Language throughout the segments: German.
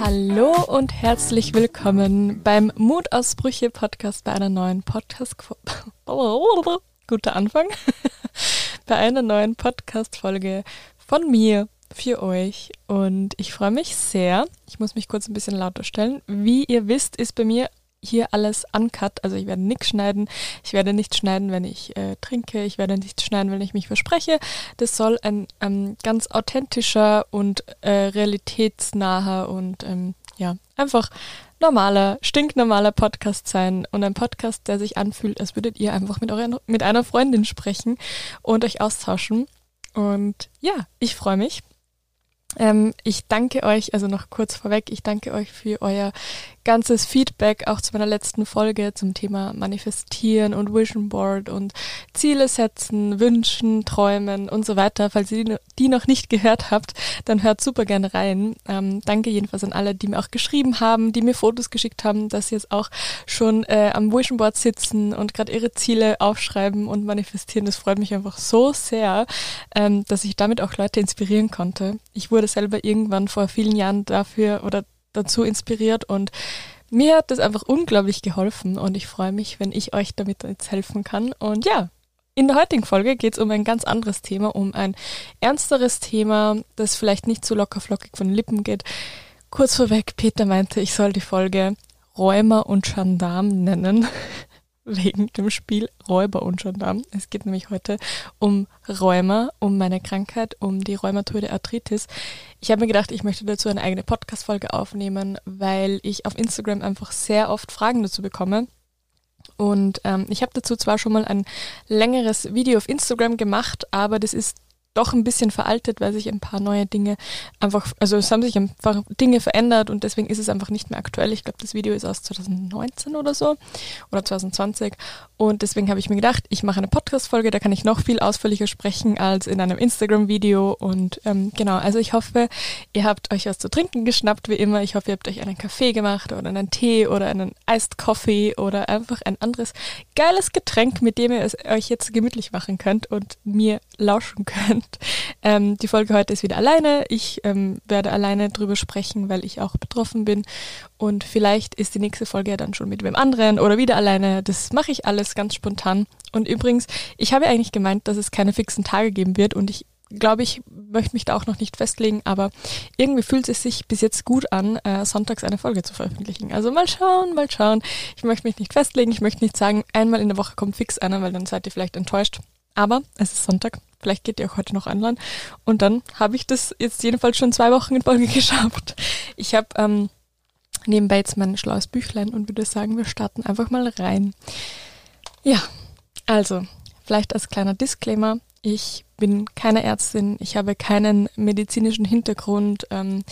Hallo und herzlich willkommen beim Mutausbrüche Podcast bei einer neuen Podcast guter Anfang bei einer neuen Podcast Folge von mir für euch und ich freue mich sehr. Ich muss mich kurz ein bisschen lauter stellen. Wie ihr wisst, ist bei mir hier alles uncut. Also ich werde nichts schneiden. Ich werde nichts schneiden, wenn ich äh, trinke. Ich werde nichts schneiden, wenn ich mich verspreche. Das soll ein ähm, ganz authentischer und äh, realitätsnaher und ähm, ja, einfach normaler, stinknormaler Podcast sein und ein Podcast, der sich anfühlt, als würdet ihr einfach mit, eurer, mit einer Freundin sprechen und euch austauschen. Und ja, ich freue mich. Ähm, ich danke euch, also noch kurz vorweg, ich danke euch für euer ganzes Feedback auch zu meiner letzten Folge zum Thema Manifestieren und Vision Board und Ziele setzen, Wünschen, Träumen und so weiter. Falls ihr die noch nicht gehört habt, dann hört super gerne rein. Ähm, danke jedenfalls an alle, die mir auch geschrieben haben, die mir Fotos geschickt haben, dass sie jetzt auch schon äh, am Vision Board sitzen und gerade ihre Ziele aufschreiben und manifestieren. Das freut mich einfach so sehr, ähm, dass ich damit auch Leute inspirieren konnte. Ich wurde selber irgendwann vor vielen Jahren dafür oder dazu inspiriert und mir hat das einfach unglaublich geholfen und ich freue mich, wenn ich euch damit jetzt helfen kann. Und ja, in der heutigen Folge geht es um ein ganz anderes Thema, um ein ernsteres Thema, das vielleicht nicht so locker flockig von den Lippen geht. Kurz vorweg, Peter meinte, ich soll die Folge Räumer und Gendarm nennen wegen dem Spiel Räuber und Gendarm. Es geht nämlich heute um Rheuma, um meine Krankheit, um die rheumatoide Arthritis. Ich habe mir gedacht, ich möchte dazu eine eigene Podcast-Folge aufnehmen, weil ich auf Instagram einfach sehr oft Fragen dazu bekomme. Und ähm, ich habe dazu zwar schon mal ein längeres Video auf Instagram gemacht, aber das ist doch ein bisschen veraltet, weil sich ein paar neue Dinge einfach, also es haben sich einfach Dinge verändert und deswegen ist es einfach nicht mehr aktuell. Ich glaube, das Video ist aus 2019 oder so oder 2020 und deswegen habe ich mir gedacht, ich mache eine Podcast-Folge, da kann ich noch viel ausführlicher sprechen als in einem Instagram-Video und ähm, genau, also ich hoffe, ihr habt euch was zu trinken geschnappt, wie immer. Ich hoffe, ihr habt euch einen Kaffee gemacht oder einen Tee oder einen Iced Coffee oder einfach ein anderes geiles Getränk, mit dem ihr es euch jetzt gemütlich machen könnt und mir lauschen könnt. Ähm, die Folge heute ist wieder alleine. Ich ähm, werde alleine drüber sprechen, weil ich auch betroffen bin. Und vielleicht ist die nächste Folge ja dann schon mit wem anderen oder wieder alleine. Das mache ich alles ganz spontan. Und übrigens, ich habe eigentlich gemeint, dass es keine fixen Tage geben wird und ich glaube, ich möchte mich da auch noch nicht festlegen, aber irgendwie fühlt es sich bis jetzt gut an, äh, sonntags eine Folge zu veröffentlichen. Also mal schauen, mal schauen. Ich möchte mich nicht festlegen, ich möchte nicht sagen, einmal in der Woche kommt fix einer, weil dann seid ihr vielleicht enttäuscht. Aber es ist Sonntag, vielleicht geht ihr auch heute noch online. Und dann habe ich das jetzt jedenfalls schon zwei Wochen in Folge geschafft. Ich habe ähm, nebenbei jetzt mein schlaues Büchlein und würde sagen, wir starten einfach mal rein. Ja, also, vielleicht als kleiner Disclaimer, ich bin keine Ärztin, ich habe keinen medizinischen Hintergrund, ähm,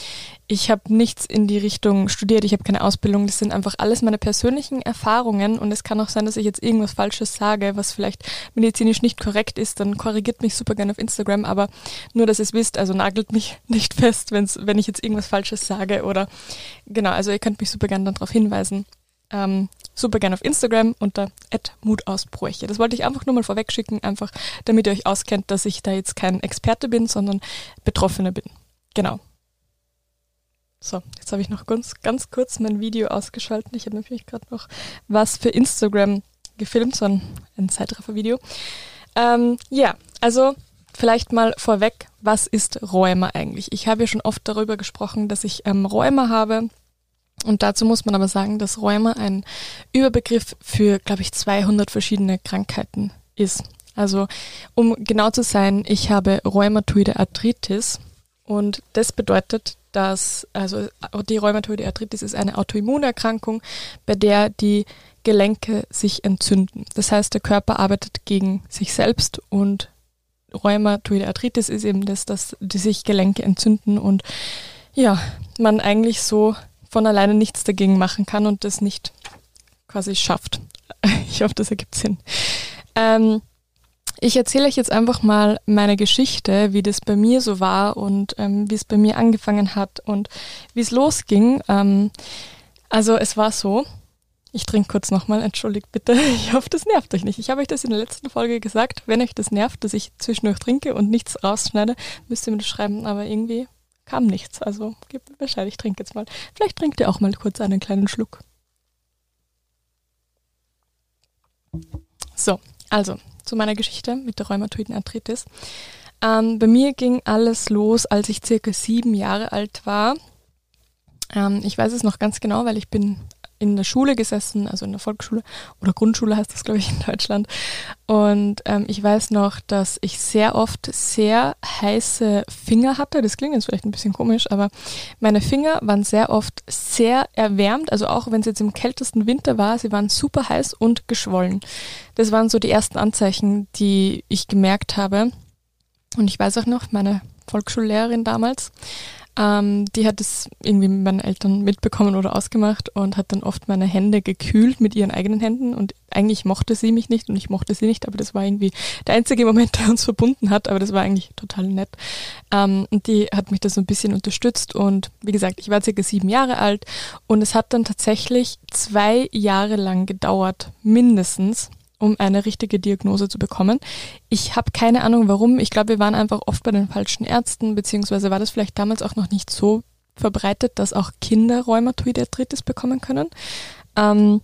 ich habe nichts in die Richtung studiert, ich habe keine Ausbildung, das sind einfach alles meine persönlichen Erfahrungen und es kann auch sein, dass ich jetzt irgendwas Falsches sage, was vielleicht medizinisch nicht korrekt ist, dann korrigiert mich super gerne auf Instagram, aber nur, dass ihr es wisst, also nagelt mich nicht fest, wenn's, wenn ich jetzt irgendwas Falsches sage oder genau, also ihr könnt mich super gerne darauf hinweisen. Ähm, super gerne auf Instagram unter @mutausbräuche. Das wollte ich einfach nur mal vorweg schicken, einfach damit ihr euch auskennt, dass ich da jetzt kein Experte bin, sondern Betroffene bin. Genau. So, jetzt habe ich noch ganz, ganz kurz mein Video ausgeschaltet. Ich habe nämlich gerade noch was für Instagram gefilmt, so ein, ein Zeitraffer-Video. Ähm, ja, also vielleicht mal vorweg, was ist Rheuma eigentlich? Ich habe ja schon oft darüber gesprochen, dass ich ähm, Rheuma habe und dazu muss man aber sagen, dass Rheuma ein Überbegriff für, glaube ich, 200 verschiedene Krankheiten ist. Also, um genau zu sein, ich habe Rheumatoide Arthritis und das bedeutet, dass, also die Rheumatoide Arthritis ist eine Autoimmunerkrankung, bei der die Gelenke sich entzünden. Das heißt, der Körper arbeitet gegen sich selbst und Rheumatoide Arthritis ist eben das, dass die sich Gelenke entzünden und ja, man eigentlich so von alleine nichts dagegen machen kann und das nicht quasi schafft. Ich hoffe, das ergibt Sinn. Ähm, ich erzähle euch jetzt einfach mal meine Geschichte, wie das bei mir so war und ähm, wie es bei mir angefangen hat und wie es losging. Ähm, also es war so, Ich trinke kurz nochmal, entschuldigt bitte. Ich hoffe, das nervt euch nicht. Ich habe euch das in der letzten Folge gesagt. Wenn euch das nervt, dass ich zwischendurch trinke und nichts rausschneide, müsst ihr mir das schreiben. Aber irgendwie kam nichts. Also gebt mir Bescheid, ich trinke jetzt mal. Vielleicht trinkt ihr auch mal kurz einen kleinen Schluck. So, also zu meiner Geschichte mit der rheumatoiden Arthritis. Ähm, bei mir ging alles los, als ich circa sieben Jahre alt war. Ähm, ich weiß es noch ganz genau, weil ich bin in der Schule gesessen, also in der Volksschule oder Grundschule heißt das, glaube ich, in Deutschland. Und ähm, ich weiß noch, dass ich sehr oft sehr heiße Finger hatte. Das klingt jetzt vielleicht ein bisschen komisch, aber meine Finger waren sehr oft sehr erwärmt. Also auch wenn es jetzt im kältesten Winter war, sie waren super heiß und geschwollen. Das waren so die ersten Anzeichen, die ich gemerkt habe. Und ich weiß auch noch, meine Volksschullehrerin damals ähm, die hat es irgendwie mit meinen Eltern mitbekommen oder ausgemacht und hat dann oft meine Hände gekühlt mit ihren eigenen Händen. Und eigentlich mochte sie mich nicht und ich mochte sie nicht, aber das war irgendwie der einzige Moment, der uns verbunden hat. Aber das war eigentlich total nett. Ähm, und die hat mich da so ein bisschen unterstützt. Und wie gesagt, ich war circa sieben Jahre alt und es hat dann tatsächlich zwei Jahre lang gedauert, mindestens um eine richtige Diagnose zu bekommen. Ich habe keine Ahnung warum. Ich glaube, wir waren einfach oft bei den falschen Ärzten, beziehungsweise war das vielleicht damals auch noch nicht so verbreitet, dass auch Kinder Rheumatoid Arthritis bekommen können. Ähm,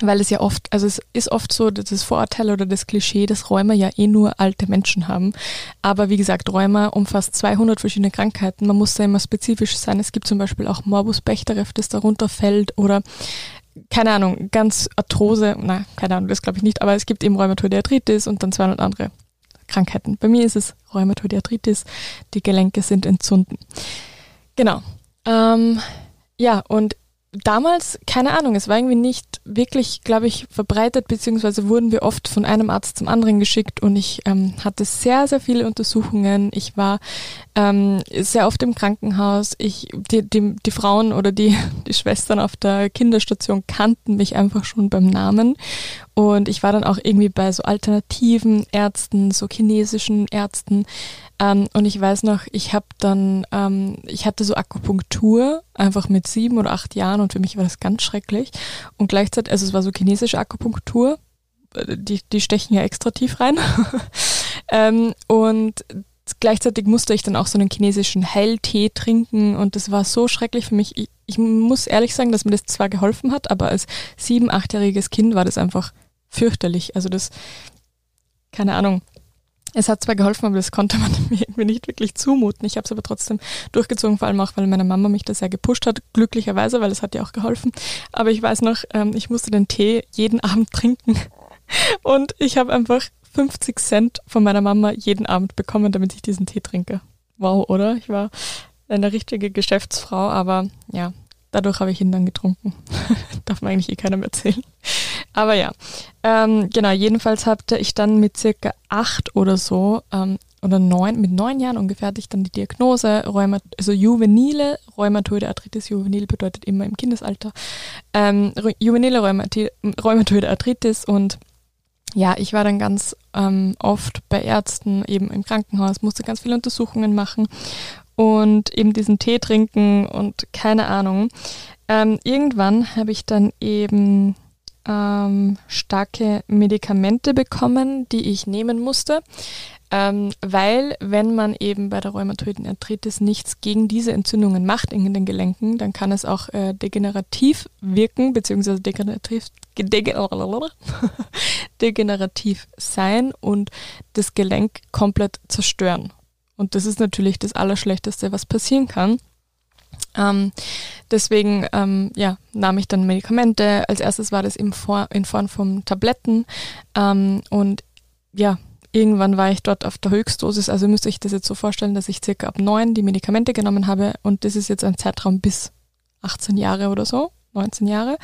weil es ja oft, also es ist oft so, das Vorurteil oder das Klischee, dass Rheuma ja eh nur alte Menschen haben. Aber wie gesagt, Rheuma umfasst 200 verschiedene Krankheiten. Man muss da immer spezifisch sein. Es gibt zum Beispiel auch Morbus Bechterew, das darunter fällt oder keine Ahnung, ganz Arthrose, na, keine Ahnung, das glaube ich nicht, aber es gibt eben Rheumatoide Arthritis und dann 200 andere Krankheiten. Bei mir ist es Rheumatoide Arthritis, die Gelenke sind entzünden. Genau. Ähm, ja, und damals, keine Ahnung, es war irgendwie nicht wirklich, glaube ich, verbreitet, beziehungsweise wurden wir oft von einem Arzt zum anderen geschickt und ich ähm, hatte sehr, sehr viele Untersuchungen. Ich war ähm, sehr oft im Krankenhaus. Ich, die, die, die Frauen oder die, die Schwestern auf der Kinderstation kannten mich einfach schon beim Namen. Und ich war dann auch irgendwie bei so alternativen Ärzten, so chinesischen Ärzten. Ähm, und ich weiß noch, ich habe dann, ähm, ich hatte so Akupunktur, einfach mit sieben oder acht Jahren und für mich war das ganz schrecklich. Und gleichzeitig, also es war so chinesische Akupunktur, die, die stechen ja extra tief rein. ähm, und gleichzeitig musste ich dann auch so einen chinesischen Heiltee trinken und das war so schrecklich für mich. Ich, ich muss ehrlich sagen, dass mir das zwar geholfen hat, aber als sieben, achtjähriges Kind war das einfach fürchterlich. Also das, keine Ahnung, es hat zwar geholfen, aber das konnte man mir irgendwie nicht wirklich zumuten. Ich habe es aber trotzdem durchgezogen, vor allem auch, weil meine Mama mich da sehr gepusht hat, glücklicherweise, weil es hat ja auch geholfen. Aber ich weiß noch, ähm, ich musste den Tee jeden Abend trinken und ich habe einfach 50 Cent von meiner Mama jeden Abend bekommen, damit ich diesen Tee trinke. Wow, oder? Ich war eine richtige Geschäftsfrau, aber ja, dadurch habe ich ihn dann getrunken. Darf man eigentlich eh keinem erzählen. Aber ja, ähm, genau, jedenfalls hatte ich dann mit circa acht oder so, ähm, oder neun, mit neun Jahren ungefähr hatte ich dann die Diagnose, Rheumat also juvenile Rheumatoide Arthritis, juvenil bedeutet immer im Kindesalter, ähm, juvenile Rheumatoide Arthritis. Und ja, ich war dann ganz ähm, oft bei Ärzten, eben im Krankenhaus, musste ganz viele Untersuchungen machen und eben diesen Tee trinken und keine Ahnung. Ähm, irgendwann habe ich dann eben ähm, starke Medikamente bekommen, die ich nehmen musste, ähm, weil wenn man eben bei der rheumatoiden Arthritis nichts gegen diese Entzündungen macht in den Gelenken, dann kann es auch äh, degenerativ wirken, beziehungsweise degenerativ, degenerativ sein und das Gelenk komplett zerstören. Und das ist natürlich das Allerschlechteste, was passieren kann. Ähm, deswegen ähm, ja, nahm ich dann Medikamente. Als erstes war das in, Form, in Form von Tabletten. Ähm, und ja, irgendwann war ich dort auf der Höchstdosis. Also müsste ich das jetzt so vorstellen, dass ich circa ab neun die Medikamente genommen habe. Und das ist jetzt ein Zeitraum bis 18 Jahre oder so, 19 Jahre.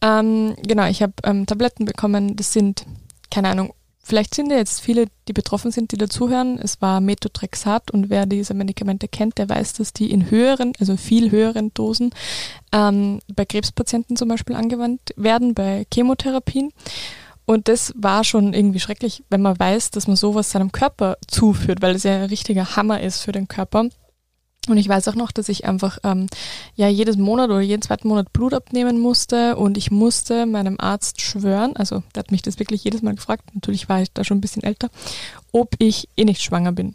Ähm, genau, ich habe ähm, Tabletten bekommen. Das sind, keine Ahnung, Vielleicht sind ja jetzt viele, die betroffen sind, die dazuhören. Es war Methotrexat und wer diese Medikamente kennt, der weiß, dass die in höheren, also viel höheren Dosen ähm, bei Krebspatienten zum Beispiel angewandt werden, bei Chemotherapien. Und das war schon irgendwie schrecklich, wenn man weiß, dass man sowas seinem Körper zuführt, weil es ja ein richtiger Hammer ist für den Körper. Und ich weiß auch noch, dass ich einfach ähm, ja jedes Monat oder jeden zweiten Monat Blut abnehmen musste und ich musste meinem Arzt schwören, also der hat mich das wirklich jedes Mal gefragt, natürlich war ich da schon ein bisschen älter, ob ich eh nicht schwanger bin.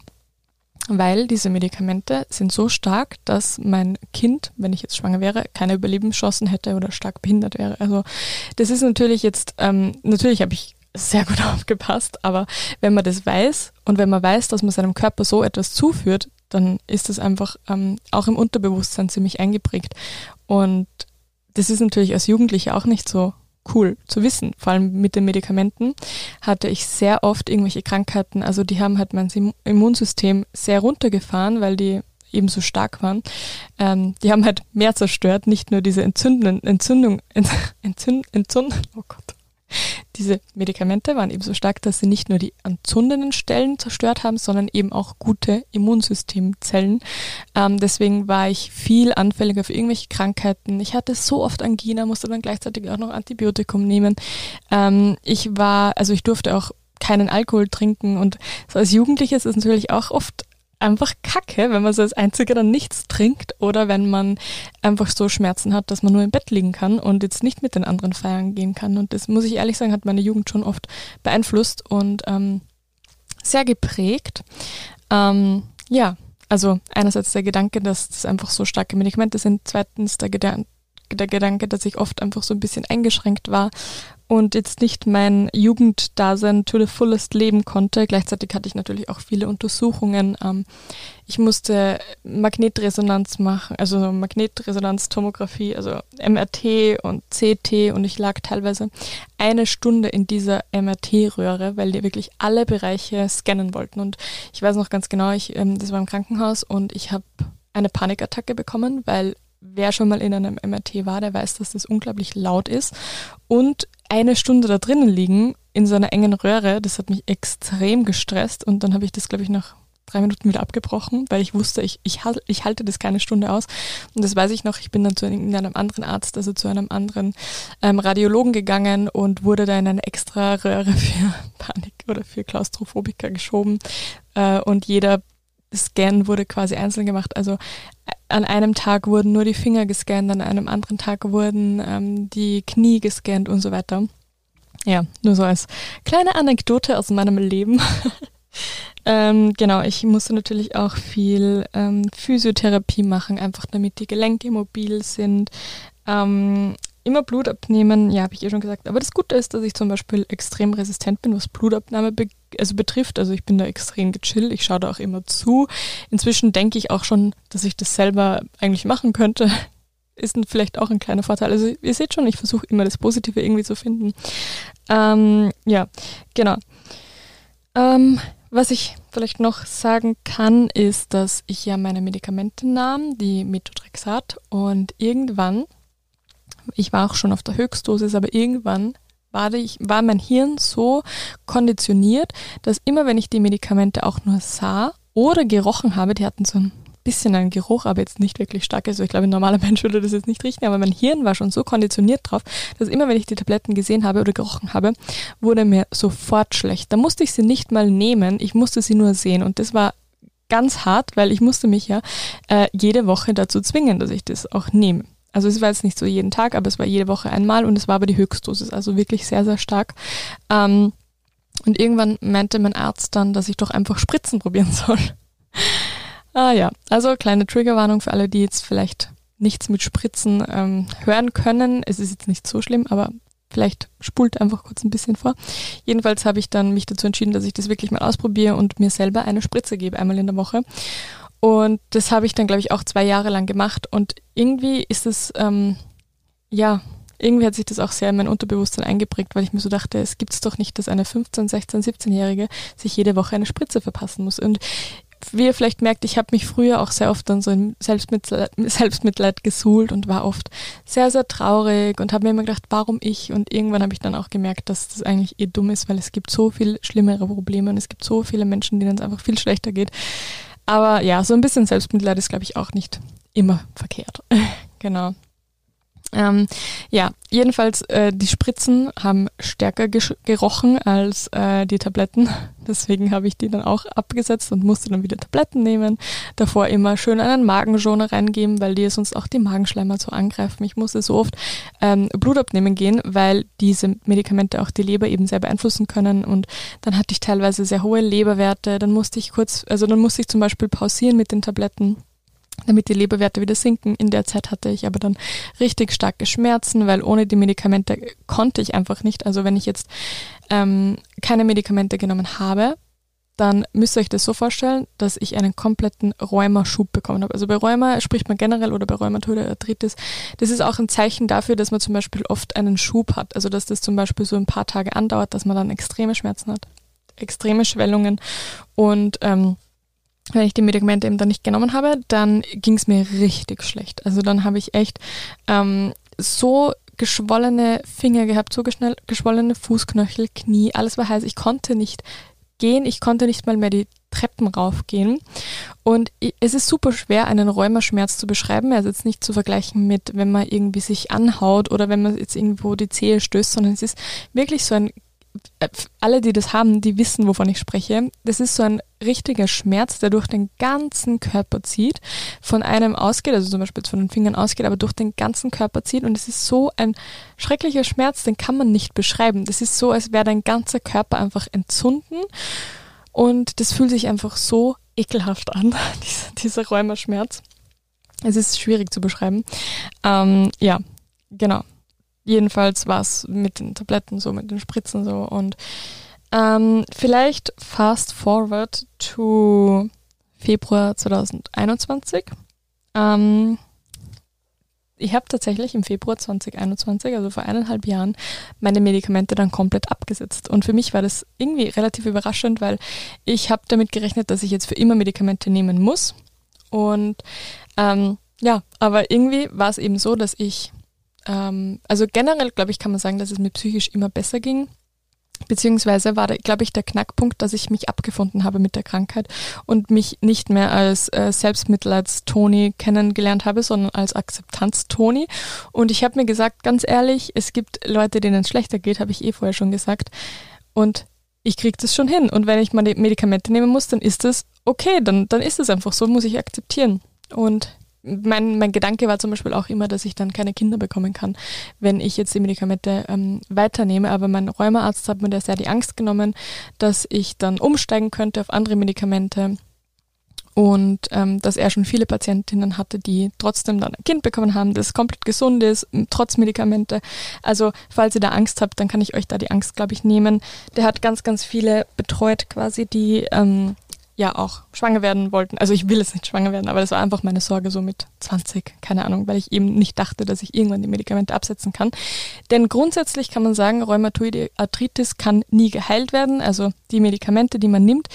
Weil diese Medikamente sind so stark, dass mein Kind, wenn ich jetzt schwanger wäre, keine Überlebenschancen hätte oder stark behindert wäre. Also das ist natürlich jetzt, ähm, natürlich habe ich sehr gut aufgepasst, aber wenn man das weiß und wenn man weiß, dass man seinem Körper so etwas zuführt, dann ist das einfach ähm, auch im Unterbewusstsein ziemlich eingeprägt. Und das ist natürlich als Jugendliche auch nicht so cool zu wissen. Vor allem mit den Medikamenten hatte ich sehr oft irgendwelche Krankheiten. Also die haben halt mein Immunsystem sehr runtergefahren, weil die eben so stark waren. Ähm, die haben halt mehr zerstört, nicht nur diese entzündenden Entzündung, Entzünd, Entzünd, oh Gott, diese Medikamente waren eben so stark, dass sie nicht nur die entzündenden Stellen zerstört haben, sondern eben auch gute Immunsystemzellen. Ähm, deswegen war ich viel anfälliger für irgendwelche Krankheiten. Ich hatte so oft Angina, musste dann gleichzeitig auch noch Antibiotikum nehmen. Ähm, ich war, also ich durfte auch keinen Alkohol trinken und so als Jugendliche ist es natürlich auch oft einfach kacke, wenn man so als Einziger dann nichts trinkt oder wenn man einfach so Schmerzen hat, dass man nur im Bett liegen kann und jetzt nicht mit den anderen feiern gehen kann. Und das muss ich ehrlich sagen, hat meine Jugend schon oft beeinflusst und ähm, sehr geprägt. Ähm, ja, also einerseits der Gedanke, dass das einfach so starke Medikamente sind, zweitens der, Gedan der Gedanke, dass ich oft einfach so ein bisschen eingeschränkt war und jetzt nicht mein Jugenddasein to the fullest leben konnte. Gleichzeitig hatte ich natürlich auch viele Untersuchungen. Ähm, ich musste Magnetresonanz machen, also Magnetresonanztomographie, also MRT und CT und ich lag teilweise eine Stunde in dieser MRT-Röhre, weil die wirklich alle Bereiche scannen wollten. Und ich weiß noch ganz genau, ich, ähm, das war im Krankenhaus und ich habe eine Panikattacke bekommen, weil wer schon mal in einem MRT war, der weiß, dass das unglaublich laut ist. Und eine Stunde da drinnen liegen in so einer engen Röhre, das hat mich extrem gestresst und dann habe ich das, glaube ich, nach drei Minuten wieder abgebrochen, weil ich wusste, ich, ich, ich halte das keine Stunde aus. Und das weiß ich noch, ich bin dann zu einem anderen Arzt, also zu einem anderen ähm, Radiologen gegangen und wurde da in eine extra Röhre für Panik oder für Klaustrophobiker geschoben. Äh, und jeder Scan wurde quasi einzeln gemacht. Also äh, an einem Tag wurden nur die Finger gescannt, an einem anderen Tag wurden ähm, die Knie gescannt und so weiter. Ja, nur so als kleine Anekdote aus meinem Leben. ähm, genau, ich musste natürlich auch viel ähm, Physiotherapie machen, einfach damit die Gelenke mobil sind. Ähm, immer Blut abnehmen, ja, habe ich eh schon gesagt. Aber das Gute ist, dass ich zum Beispiel extrem resistent bin, was Blutabnahme be also betrifft. Also ich bin da extrem gechillt, ich schaue da auch immer zu. Inzwischen denke ich auch schon, dass ich das selber eigentlich machen könnte. Ist vielleicht auch ein kleiner Vorteil. Also ihr seht schon, ich versuche immer das Positive irgendwie zu finden. Ähm, ja, genau. Ähm, was ich vielleicht noch sagen kann, ist, dass ich ja meine Medikamente nahm, die Methotrexat, und irgendwann ich war auch schon auf der Höchstdosis, aber irgendwann war, ich, war mein Hirn so konditioniert, dass immer wenn ich die Medikamente auch nur sah oder gerochen habe, die hatten so ein bisschen einen Geruch, aber jetzt nicht wirklich stark. Also ich glaube, ein normaler Mensch würde das jetzt nicht riechen, aber mein Hirn war schon so konditioniert drauf, dass immer wenn ich die Tabletten gesehen habe oder gerochen habe, wurde mir sofort schlecht. Da musste ich sie nicht mal nehmen, ich musste sie nur sehen und das war ganz hart, weil ich musste mich ja äh, jede Woche dazu zwingen, dass ich das auch nehme. Also es war jetzt nicht so jeden Tag, aber es war jede Woche einmal und es war aber die Höchstdosis, also wirklich sehr, sehr stark. Ähm, und irgendwann meinte mein Arzt dann, dass ich doch einfach Spritzen probieren soll. ah ja, also kleine Triggerwarnung für alle, die jetzt vielleicht nichts mit Spritzen ähm, hören können. Es ist jetzt nicht so schlimm, aber vielleicht spult einfach kurz ein bisschen vor. Jedenfalls habe ich dann mich dazu entschieden, dass ich das wirklich mal ausprobiere und mir selber eine Spritze gebe, einmal in der Woche. Und das habe ich dann, glaube ich, auch zwei Jahre lang gemacht. Und irgendwie ist es, ähm, ja, irgendwie hat sich das auch sehr in mein Unterbewusstsein eingeprägt, weil ich mir so dachte, es gibt es doch nicht, dass eine 15, 16, 17-Jährige sich jede Woche eine Spritze verpassen muss. Und wie ihr vielleicht merkt, ich habe mich früher auch sehr oft dann so in Selbstmitleid, Selbstmitleid gesuhlt und war oft sehr, sehr traurig und habe mir immer gedacht, warum ich? Und irgendwann habe ich dann auch gemerkt, dass das eigentlich eh dumm ist, weil es gibt so viel schlimmere Probleme und es gibt so viele Menschen, denen es einfach viel schlechter geht. Aber ja, so ein bisschen Selbstmitleid ist, glaube ich, auch nicht immer verkehrt. genau. Ähm, ja, jedenfalls, äh, die Spritzen haben stärker gerochen als äh, die Tabletten. Deswegen habe ich die dann auch abgesetzt und musste dann wieder Tabletten nehmen. Davor immer schön einen Magenschoner reingeben, weil die sonst auch die Magenschleimer so angreifen. Ich musste so oft ähm, Blut abnehmen gehen, weil diese Medikamente auch die Leber eben sehr beeinflussen können. Und dann hatte ich teilweise sehr hohe Leberwerte. Dann musste ich kurz, also dann musste ich zum Beispiel pausieren mit den Tabletten damit die Leberwerte wieder sinken. In der Zeit hatte ich aber dann richtig starke Schmerzen, weil ohne die Medikamente konnte ich einfach nicht. Also wenn ich jetzt ähm, keine Medikamente genommen habe, dann müsst ihr euch das so vorstellen, dass ich einen kompletten Rheumaschub bekommen habe. Also bei Rheuma spricht man generell oder bei Rheumatoide Arthritis, das ist auch ein Zeichen dafür, dass man zum Beispiel oft einen Schub hat. Also dass das zum Beispiel so ein paar Tage andauert, dass man dann extreme Schmerzen hat, extreme Schwellungen und ähm, wenn ich die Medikamente eben dann nicht genommen habe, dann ging es mir richtig schlecht. Also dann habe ich echt ähm, so geschwollene Finger gehabt, so geschwollene Fußknöchel, Knie, alles war heiß. Ich konnte nicht gehen, ich konnte nicht mal mehr die Treppen raufgehen. Und es ist super schwer, einen Rheumaschmerz zu beschreiben. Er ist jetzt nicht zu vergleichen mit, wenn man irgendwie sich anhaut oder wenn man jetzt irgendwo die Zehe stößt, sondern es ist wirklich so ein alle, die das haben, die wissen, wovon ich spreche. Das ist so ein richtiger Schmerz, der durch den ganzen Körper zieht, von einem ausgeht, also zum Beispiel von den Fingern ausgeht, aber durch den ganzen Körper zieht. Und es ist so ein schrecklicher Schmerz, den kann man nicht beschreiben. Das ist so, als wäre dein ganzer Körper einfach entzünden. Und das fühlt sich einfach so ekelhaft an, dieser, dieser Rheumaschmerz. Es ist schwierig zu beschreiben. Ähm, ja, genau jedenfalls war es mit den Tabletten so, mit den Spritzen so. Und ähm, vielleicht fast forward to Februar 2021. Ähm, ich habe tatsächlich im Februar 2021, also vor eineinhalb Jahren, meine Medikamente dann komplett abgesetzt. Und für mich war das irgendwie relativ überraschend, weil ich habe damit gerechnet, dass ich jetzt für immer Medikamente nehmen muss. Und ähm, ja, aber irgendwie war es eben so, dass ich ähm, also generell, glaube ich, kann man sagen, dass es mir psychisch immer besser ging. Beziehungsweise war, glaube ich, der Knackpunkt, dass ich mich abgefunden habe mit der Krankheit und mich nicht mehr als äh, Selbstmitleids-Toni kennengelernt habe, sondern als Akzeptanz-Toni. Und ich habe mir gesagt, ganz ehrlich, es gibt Leute, denen es schlechter geht, habe ich eh vorher schon gesagt. Und ich kriege das schon hin. Und wenn ich meine Medikamente nehmen muss, dann ist das okay, dann, dann ist es einfach so, muss ich akzeptieren. Und mein, mein Gedanke war zum Beispiel auch immer, dass ich dann keine Kinder bekommen kann, wenn ich jetzt die Medikamente ähm, weiternehme. Aber mein Rheumaarzt hat mir da sehr die Angst genommen, dass ich dann umsteigen könnte auf andere Medikamente und ähm, dass er schon viele Patientinnen hatte, die trotzdem dann ein Kind bekommen haben, das komplett gesund ist, trotz Medikamente. Also falls ihr da Angst habt, dann kann ich euch da die Angst, glaube ich, nehmen. Der hat ganz, ganz viele betreut quasi, die ähm, ja auch schwanger werden wollten. Also ich will jetzt nicht schwanger werden, aber das war einfach meine Sorge so mit 20, keine Ahnung, weil ich eben nicht dachte, dass ich irgendwann die Medikamente absetzen kann. Denn grundsätzlich kann man sagen, Rheumatoide Arthritis kann nie geheilt werden. Also die Medikamente, die man nimmt,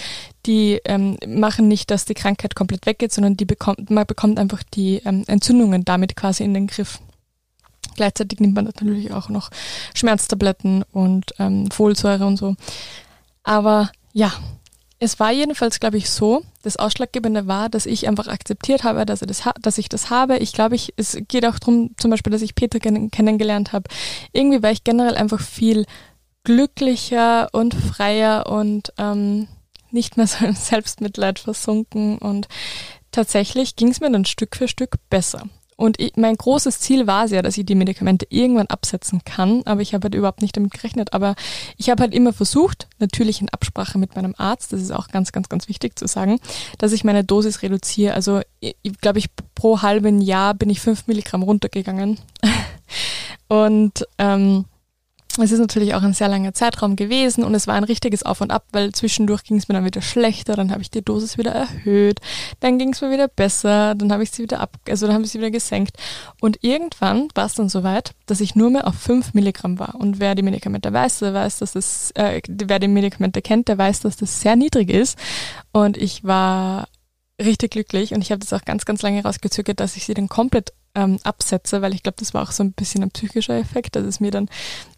die ähm, machen nicht, dass die Krankheit komplett weggeht, sondern die bekommt, man bekommt einfach die ähm, Entzündungen damit quasi in den Griff. Gleichzeitig nimmt man natürlich auch noch Schmerztabletten und ähm, Folsäure und so. Aber ja, es war jedenfalls, glaube ich, so, das Ausschlaggebende war, dass ich einfach akzeptiert habe, dass, ich das, dass ich das habe. Ich glaube, ich, es geht auch darum, zum Beispiel, dass ich Peter kenn kennengelernt habe. Irgendwie war ich generell einfach viel glücklicher und freier und ähm, nicht mehr so im Selbstmitleid versunken. Und tatsächlich ging es mir dann Stück für Stück besser. Und ich, mein großes Ziel war es ja, dass ich die Medikamente irgendwann absetzen kann, aber ich habe halt überhaupt nicht damit gerechnet. Aber ich habe halt immer versucht, natürlich in Absprache mit meinem Arzt, das ist auch ganz, ganz, ganz wichtig zu sagen, dass ich meine Dosis reduziere. Also ich, glaube ich, pro halben Jahr bin ich fünf Milligramm runtergegangen. Und ähm, es ist natürlich auch ein sehr langer Zeitraum gewesen und es war ein richtiges Auf und Ab, weil zwischendurch ging es mir dann wieder schlechter, dann habe ich die Dosis wieder erhöht, dann ging es mir wieder besser, dann habe ich sie wieder ab, also dann habe ich sie wieder gesenkt. Und irgendwann war es dann soweit, dass ich nur mehr auf 5 Milligramm war. Und wer die Medikamente weiß, der weiß, dass das, äh, wer die Medikamente kennt, der weiß, dass das sehr niedrig ist. Und ich war richtig glücklich und ich habe das auch ganz, ganz lange rausgezögert, dass ich sie dann komplett ähm, absetze, weil ich glaube, das war auch so ein bisschen ein psychischer Effekt, dass es mir dann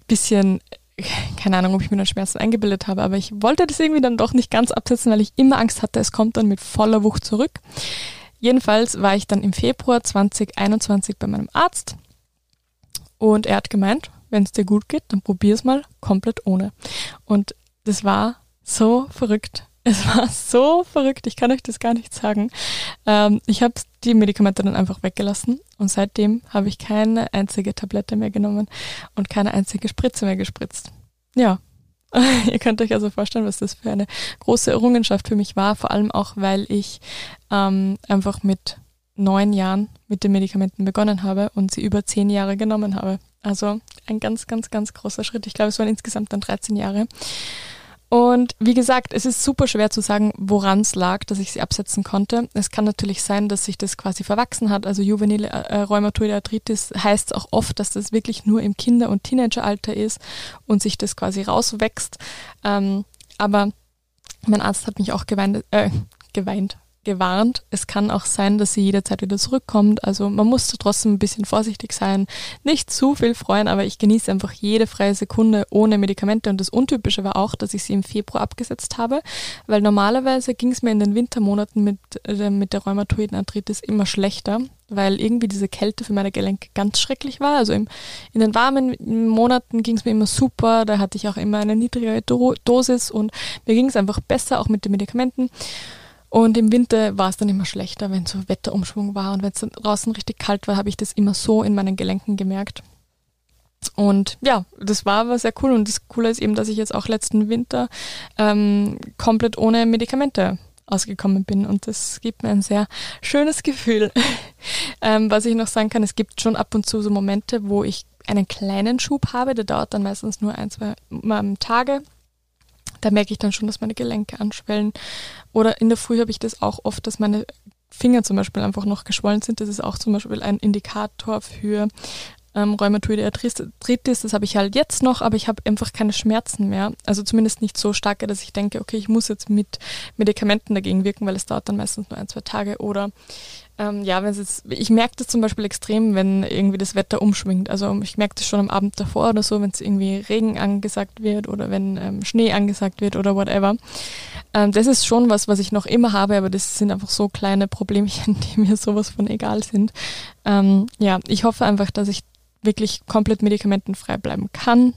bisschen, keine Ahnung, ob ich mir dann Schmerzen eingebildet habe, aber ich wollte das irgendwie dann doch nicht ganz absetzen, weil ich immer Angst hatte, es kommt dann mit voller Wucht zurück. Jedenfalls war ich dann im Februar 2021 bei meinem Arzt Und er hat gemeint, wenn es dir gut geht, dann probier es mal komplett ohne. Und das war so verrückt. Es war so verrückt, ich kann euch das gar nicht sagen. Ähm, ich habe die Medikamente dann einfach weggelassen und seitdem habe ich keine einzige Tablette mehr genommen und keine einzige Spritze mehr gespritzt. Ja, ihr könnt euch also vorstellen, was das für eine große Errungenschaft für mich war, vor allem auch, weil ich ähm, einfach mit neun Jahren mit den Medikamenten begonnen habe und sie über zehn Jahre genommen habe. Also ein ganz, ganz, ganz großer Schritt. Ich glaube, es waren insgesamt dann 13 Jahre. Und wie gesagt, es ist super schwer zu sagen, woran es lag, dass ich sie absetzen konnte. Es kann natürlich sein, dass sich das quasi verwachsen hat. Also juvenile äh, Rheumatoide Arthritis heißt auch oft, dass das wirklich nur im Kinder- und Teenageralter ist und sich das quasi rauswächst. Ähm, aber mein Arzt hat mich auch geweint, äh, geweint, gewarnt. Es kann auch sein, dass sie jederzeit wieder zurückkommt. Also man muss trotzdem ein bisschen vorsichtig sein, nicht zu viel freuen, aber ich genieße einfach jede freie Sekunde ohne Medikamente. Und das Untypische war auch, dass ich sie im Februar abgesetzt habe, weil normalerweise ging es mir in den Wintermonaten mit, äh, mit der rheumatoiden Arthritis immer schlechter, weil irgendwie diese Kälte für meine Gelenke ganz schrecklich war. Also im, in den warmen Monaten ging es mir immer super, da hatte ich auch immer eine niedrigere Do Dosis und mir ging es einfach besser, auch mit den Medikamenten. Und im Winter war es dann immer schlechter, wenn so Wetterumschwung war und wenn es draußen richtig kalt war, habe ich das immer so in meinen Gelenken gemerkt. Und ja, das war aber sehr cool. Und das Coole ist eben, dass ich jetzt auch letzten Winter ähm, komplett ohne Medikamente ausgekommen bin. Und das gibt mir ein sehr schönes Gefühl. ähm, was ich noch sagen kann, es gibt schon ab und zu so Momente, wo ich einen kleinen Schub habe. Der dauert dann meistens nur ein, zwei Tage da merke ich dann schon, dass meine Gelenke anschwellen. Oder in der Früh habe ich das auch oft, dass meine Finger zum Beispiel einfach noch geschwollen sind. Das ist auch zum Beispiel ein Indikator für ähm, Rheumatoide Arthritis. Das habe ich halt jetzt noch, aber ich habe einfach keine Schmerzen mehr. Also zumindest nicht so starke, dass ich denke, okay, ich muss jetzt mit Medikamenten dagegen wirken, weil es dauert dann meistens nur ein, zwei Tage. Oder ähm, ja, wenn es jetzt, ich merke das zum Beispiel extrem, wenn irgendwie das Wetter umschwingt. Also ich merke das schon am Abend davor oder so, wenn es irgendwie Regen angesagt wird oder wenn ähm, Schnee angesagt wird oder whatever. Ähm, das ist schon was, was ich noch immer habe, aber das sind einfach so kleine Problemchen, die mir sowas von egal sind. Ähm, ja, ich hoffe einfach, dass ich wirklich komplett medikamentenfrei bleiben kann.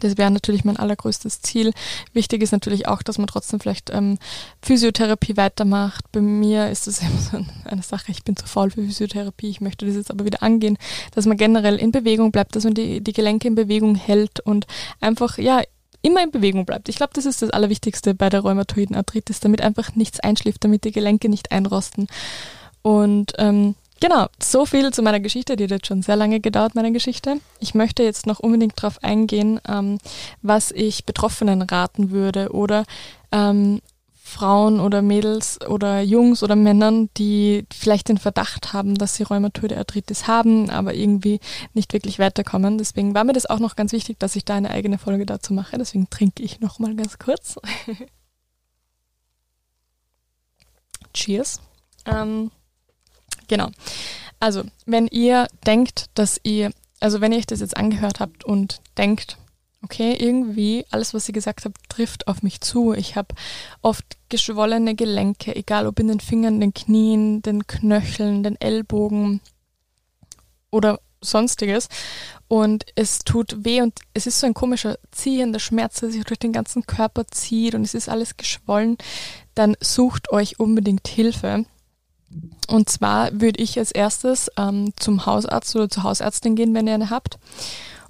Das wäre natürlich mein allergrößtes Ziel. Wichtig ist natürlich auch, dass man trotzdem vielleicht ähm, Physiotherapie weitermacht. Bei mir ist das immer so eine Sache, ich bin zu faul für Physiotherapie, ich möchte das jetzt aber wieder angehen, dass man generell in Bewegung bleibt, dass man die, die Gelenke in Bewegung hält und einfach, ja, immer in Bewegung bleibt. Ich glaube, das ist das Allerwichtigste bei der rheumatoiden Arthritis, damit einfach nichts einschläft, damit die Gelenke nicht einrosten. Und ähm, Genau, so viel zu meiner Geschichte, die hat jetzt schon sehr lange gedauert, meine Geschichte. Ich möchte jetzt noch unbedingt darauf eingehen, ähm, was ich Betroffenen raten würde oder ähm, Frauen oder Mädels oder Jungs oder Männern, die vielleicht den Verdacht haben, dass sie Rheumatoide Arthritis haben, aber irgendwie nicht wirklich weiterkommen. Deswegen war mir das auch noch ganz wichtig, dass ich da eine eigene Folge dazu mache. Deswegen trinke ich noch mal ganz kurz. Cheers. Ähm, Genau. Also, wenn ihr denkt, dass ihr, also wenn ihr euch das jetzt angehört habt und denkt, okay, irgendwie alles, was ihr gesagt habt, trifft auf mich zu. Ich habe oft geschwollene Gelenke, egal ob in den Fingern, den Knien, den Knöcheln, den Ellbogen oder sonstiges. Und es tut weh und es ist so ein komischer ziehender Schmerz, der sich durch den ganzen Körper zieht und es ist alles geschwollen. Dann sucht euch unbedingt Hilfe. Und zwar würde ich als erstes ähm, zum Hausarzt oder zur Hausärztin gehen, wenn ihr eine habt.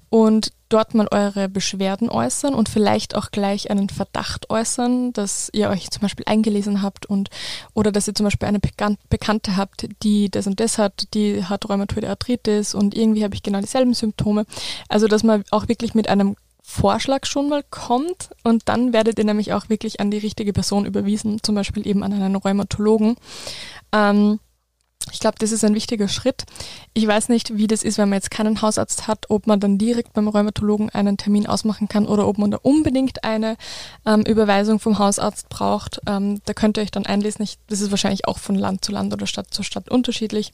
Und dort mal eure Beschwerden äußern und vielleicht auch gleich einen Verdacht äußern, dass ihr euch zum Beispiel eingelesen habt und oder dass ihr zum Beispiel eine Bekannte habt, die das und das hat, die hat Rheumatoide Arthritis und irgendwie habe ich genau dieselben Symptome. Also dass man auch wirklich mit einem Vorschlag schon mal kommt und dann werdet ihr nämlich auch wirklich an die richtige Person überwiesen, zum Beispiel eben an einen Rheumatologen. Ähm, ich glaube, das ist ein wichtiger Schritt. Ich weiß nicht, wie das ist, wenn man jetzt keinen Hausarzt hat, ob man dann direkt beim Rheumatologen einen Termin ausmachen kann oder ob man da unbedingt eine ähm, Überweisung vom Hausarzt braucht. Ähm, da könnt ihr euch dann einlesen. Ich, das ist wahrscheinlich auch von Land zu Land oder Stadt zu Stadt unterschiedlich.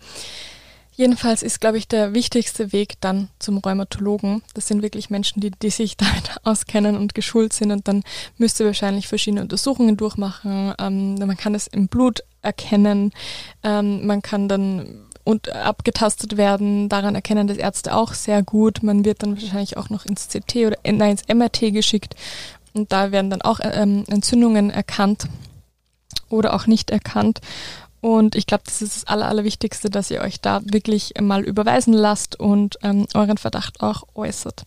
Jedenfalls ist, glaube ich, der wichtigste Weg dann zum Rheumatologen. Das sind wirklich Menschen, die, die sich damit auskennen und geschult sind und dann müsst ihr wahrscheinlich verschiedene Untersuchungen durchmachen. Ähm, man kann es im Blut erkennen. Ähm, man kann dann und abgetastet werden. Daran erkennen das Ärzte auch sehr gut. Man wird dann wahrscheinlich auch noch ins CT oder nein, ins MRT geschickt und da werden dann auch ähm, Entzündungen erkannt oder auch nicht erkannt. Und ich glaube, das ist das Aller, Allerwichtigste, dass ihr euch da wirklich mal überweisen lasst und ähm, euren Verdacht auch äußert.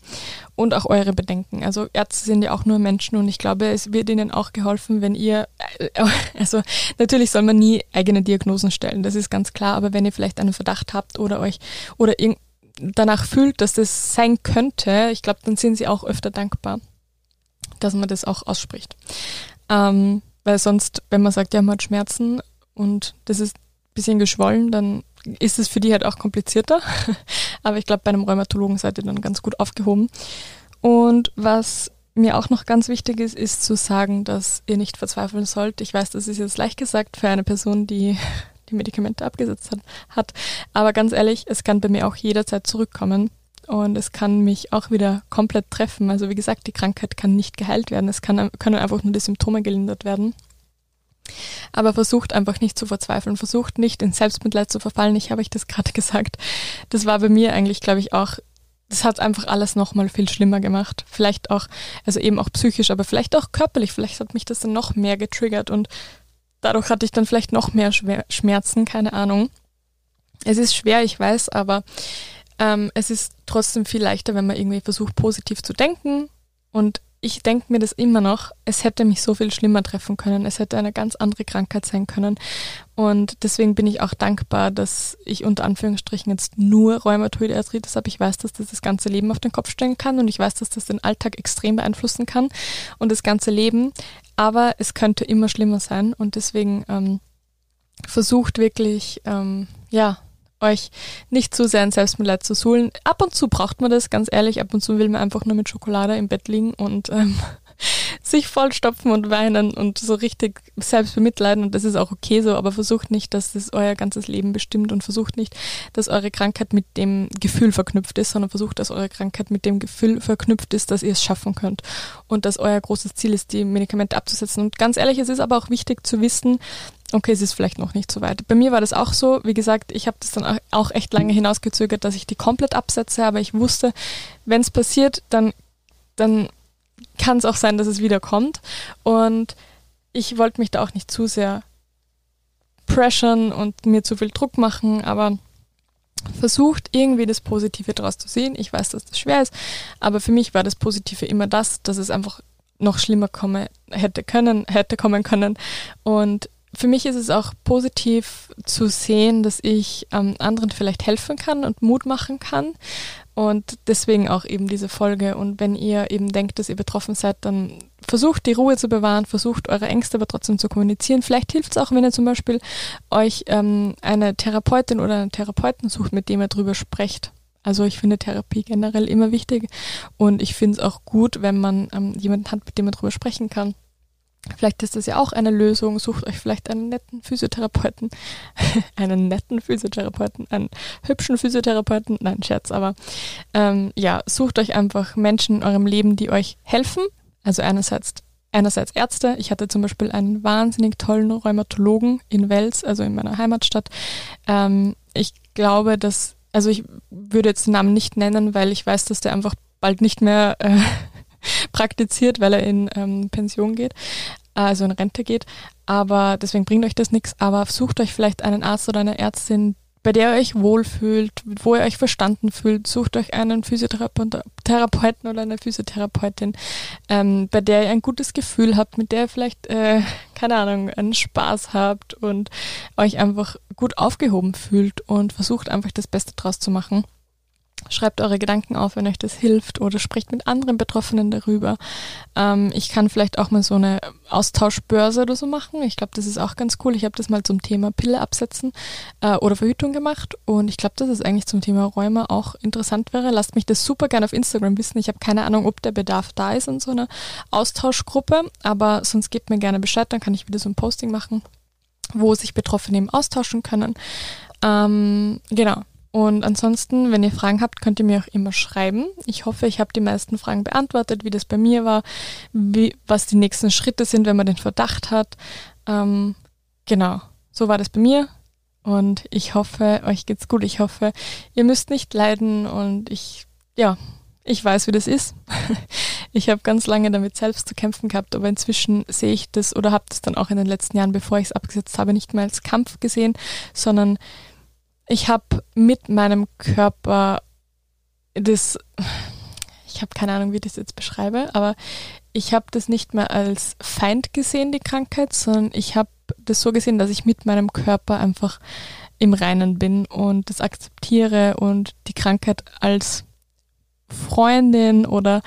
Und auch eure Bedenken. Also Ärzte sind ja auch nur Menschen und ich glaube, es wird ihnen auch geholfen, wenn ihr, äh, also natürlich soll man nie eigene Diagnosen stellen, das ist ganz klar, aber wenn ihr vielleicht einen Verdacht habt oder euch oder danach fühlt, dass das sein könnte, ich glaube, dann sind sie auch öfter dankbar, dass man das auch ausspricht. Ähm, weil sonst, wenn man sagt, ja, man hat Schmerzen und das ist ein bisschen geschwollen, dann ist es für die halt auch komplizierter. Aber ich glaube, bei einem Rheumatologen seid ihr dann ganz gut aufgehoben. Und was mir auch noch ganz wichtig ist, ist zu sagen, dass ihr nicht verzweifeln sollt. Ich weiß, das ist jetzt leicht gesagt für eine Person, die die Medikamente abgesetzt hat, hat. Aber ganz ehrlich, es kann bei mir auch jederzeit zurückkommen. Und es kann mich auch wieder komplett treffen. Also wie gesagt, die Krankheit kann nicht geheilt werden. Es kann, können einfach nur die Symptome gelindert werden. Aber versucht einfach nicht zu verzweifeln, versucht nicht in Selbstmitleid zu verfallen. Ich habe euch das gerade gesagt. Das war bei mir eigentlich, glaube ich, auch, das hat einfach alles nochmal viel schlimmer gemacht. Vielleicht auch, also eben auch psychisch, aber vielleicht auch körperlich. Vielleicht hat mich das dann noch mehr getriggert und dadurch hatte ich dann vielleicht noch mehr Schmerzen, keine Ahnung. Es ist schwer, ich weiß, aber ähm, es ist trotzdem viel leichter, wenn man irgendwie versucht, positiv zu denken und ich denke mir das immer noch, es hätte mich so viel schlimmer treffen können. Es hätte eine ganz andere Krankheit sein können. Und deswegen bin ich auch dankbar, dass ich unter Anführungsstrichen jetzt nur Rheumatoide Arthritis habe. Ich weiß, dass das das ganze Leben auf den Kopf stellen kann und ich weiß, dass das den Alltag extrem beeinflussen kann und das ganze Leben. Aber es könnte immer schlimmer sein und deswegen ähm, versucht wirklich, ähm, ja, euch nicht zu sehr in Selbstmitleid zu suhlen. Ab und zu braucht man das, ganz ehrlich. Ab und zu will man einfach nur mit Schokolade im Bett liegen und ähm, sich vollstopfen und weinen und so richtig selbst bemitleiden und das ist auch okay so, aber versucht nicht, dass das euer ganzes Leben bestimmt und versucht nicht, dass eure Krankheit mit dem Gefühl verknüpft ist, sondern versucht, dass eure Krankheit mit dem Gefühl verknüpft ist, dass ihr es schaffen könnt und dass euer großes Ziel ist, die Medikamente abzusetzen. Und ganz ehrlich, es ist aber auch wichtig zu wissen, okay, es ist vielleicht noch nicht so weit. Bei mir war das auch so, wie gesagt, ich habe das dann auch echt lange hinausgezögert, dass ich die komplett absetze, aber ich wusste, wenn es passiert, dann, dann kann es auch sein, dass es wieder kommt. Und ich wollte mich da auch nicht zu sehr pressern und mir zu viel Druck machen, aber versucht irgendwie das Positive daraus zu sehen. Ich weiß, dass das schwer ist, aber für mich war das Positive immer das, dass es einfach noch schlimmer komme, hätte können, hätte kommen können. Und für mich ist es auch positiv zu sehen, dass ich ähm, anderen vielleicht helfen kann und Mut machen kann. Und deswegen auch eben diese Folge. Und wenn ihr eben denkt, dass ihr betroffen seid, dann versucht die Ruhe zu bewahren, versucht eure Ängste aber trotzdem zu kommunizieren. Vielleicht hilft es auch, wenn ihr zum Beispiel euch ähm, eine Therapeutin oder einen Therapeuten sucht, mit dem ihr drüber sprecht. Also ich finde Therapie generell immer wichtig und ich finde es auch gut, wenn man ähm, jemanden hat, mit dem man drüber sprechen kann. Vielleicht ist das ja auch eine Lösung. Sucht euch vielleicht einen netten Physiotherapeuten, einen netten Physiotherapeuten, einen hübschen Physiotherapeuten. Nein, Scherz, aber ähm, ja, sucht euch einfach Menschen in eurem Leben, die euch helfen. Also einerseits, einerseits Ärzte. Ich hatte zum Beispiel einen wahnsinnig tollen Rheumatologen in Wels, also in meiner Heimatstadt. Ähm, ich glaube, dass, also ich würde jetzt den Namen nicht nennen, weil ich weiß, dass der einfach bald nicht mehr äh, praktiziert, weil er in ähm, Pension geht, also in Rente geht. Aber deswegen bringt euch das nichts. Aber sucht euch vielleicht einen Arzt oder eine Ärztin, bei der ihr euch wohlfühlt, wo ihr euch verstanden fühlt. Sucht euch einen Physiotherapeuten oder eine Physiotherapeutin, ähm, bei der ihr ein gutes Gefühl habt, mit der ihr vielleicht, äh, keine Ahnung, einen Spaß habt und euch einfach gut aufgehoben fühlt und versucht einfach das Beste draus zu machen. Schreibt eure Gedanken auf, wenn euch das hilft oder spricht mit anderen Betroffenen darüber. Ähm, ich kann vielleicht auch mal so eine Austauschbörse oder so machen. Ich glaube, das ist auch ganz cool. Ich habe das mal zum Thema Pille absetzen äh, oder Verhütung gemacht und ich glaube, dass es eigentlich zum Thema Rheuma auch interessant wäre. Lasst mich das super gerne auf Instagram wissen. Ich habe keine Ahnung, ob der Bedarf da ist in so einer Austauschgruppe, aber sonst gebt mir gerne Bescheid, dann kann ich wieder so ein Posting machen, wo sich Betroffene eben austauschen können. Ähm, genau. Und ansonsten, wenn ihr Fragen habt, könnt ihr mir auch immer schreiben. Ich hoffe, ich habe die meisten Fragen beantwortet, wie das bei mir war, wie, was die nächsten Schritte sind, wenn man den Verdacht hat. Ähm, genau, so war das bei mir. Und ich hoffe, euch geht's gut. Ich hoffe, ihr müsst nicht leiden und ich, ja, ich weiß, wie das ist. Ich habe ganz lange damit selbst zu kämpfen gehabt, aber inzwischen sehe ich das oder habe das dann auch in den letzten Jahren, bevor ich es abgesetzt habe, nicht mehr als Kampf gesehen, sondern ich habe mit meinem Körper das, ich habe keine Ahnung, wie ich das jetzt beschreibe, aber ich habe das nicht mehr als Feind gesehen, die Krankheit, sondern ich habe das so gesehen, dass ich mit meinem Körper einfach im Reinen bin und das akzeptiere und die Krankheit als Freundin oder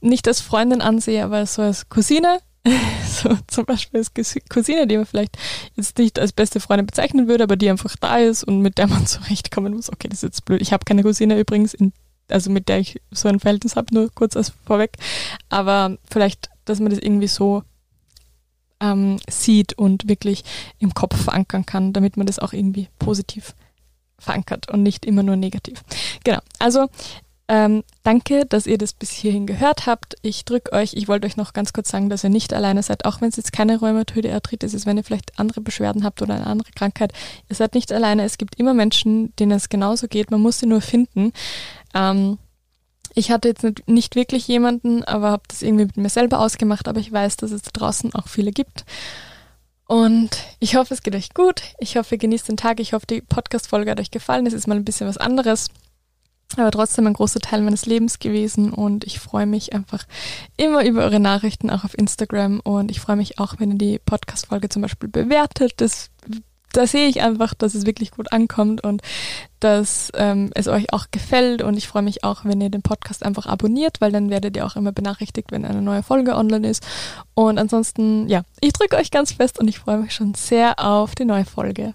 nicht als Freundin ansehe, aber so als Cousine. so zum Beispiel als Cousine, die man vielleicht jetzt nicht als beste Freundin bezeichnen würde, aber die einfach da ist und mit der man zurechtkommen muss. Okay, das ist jetzt blöd. Ich habe keine Cousine übrigens in also mit der ich so ein Verhältnis habe, nur kurz als vorweg. Aber vielleicht, dass man das irgendwie so ähm, sieht und wirklich im Kopf verankern kann, damit man das auch irgendwie positiv verankert und nicht immer nur negativ. Genau. Also ähm, danke, dass ihr das bis hierhin gehört habt. Ich drücke euch, ich wollte euch noch ganz kurz sagen, dass ihr nicht alleine seid, auch wenn es jetzt keine rheumatoide Arthritis ist, wenn ihr vielleicht andere Beschwerden habt oder eine andere Krankheit. Ihr seid nicht alleine. Es gibt immer Menschen, denen es genauso geht. Man muss sie nur finden. Ähm, ich hatte jetzt nicht, nicht wirklich jemanden, aber habe das irgendwie mit mir selber ausgemacht, aber ich weiß, dass es da draußen auch viele gibt. Und ich hoffe, es geht euch gut. Ich hoffe, ihr genießt den Tag. Ich hoffe, die Podcast-Folge hat euch gefallen. Es ist mal ein bisschen was anderes aber trotzdem ein großer Teil meines Lebens gewesen und ich freue mich einfach immer über eure Nachrichten, auch auf Instagram und ich freue mich auch, wenn ihr die Podcast-Folge zum Beispiel bewertet. Das, da sehe ich einfach, dass es wirklich gut ankommt und dass ähm, es euch auch gefällt und ich freue mich auch, wenn ihr den Podcast einfach abonniert, weil dann werdet ihr auch immer benachrichtigt, wenn eine neue Folge online ist und ansonsten, ja, ich drücke euch ganz fest und ich freue mich schon sehr auf die neue Folge.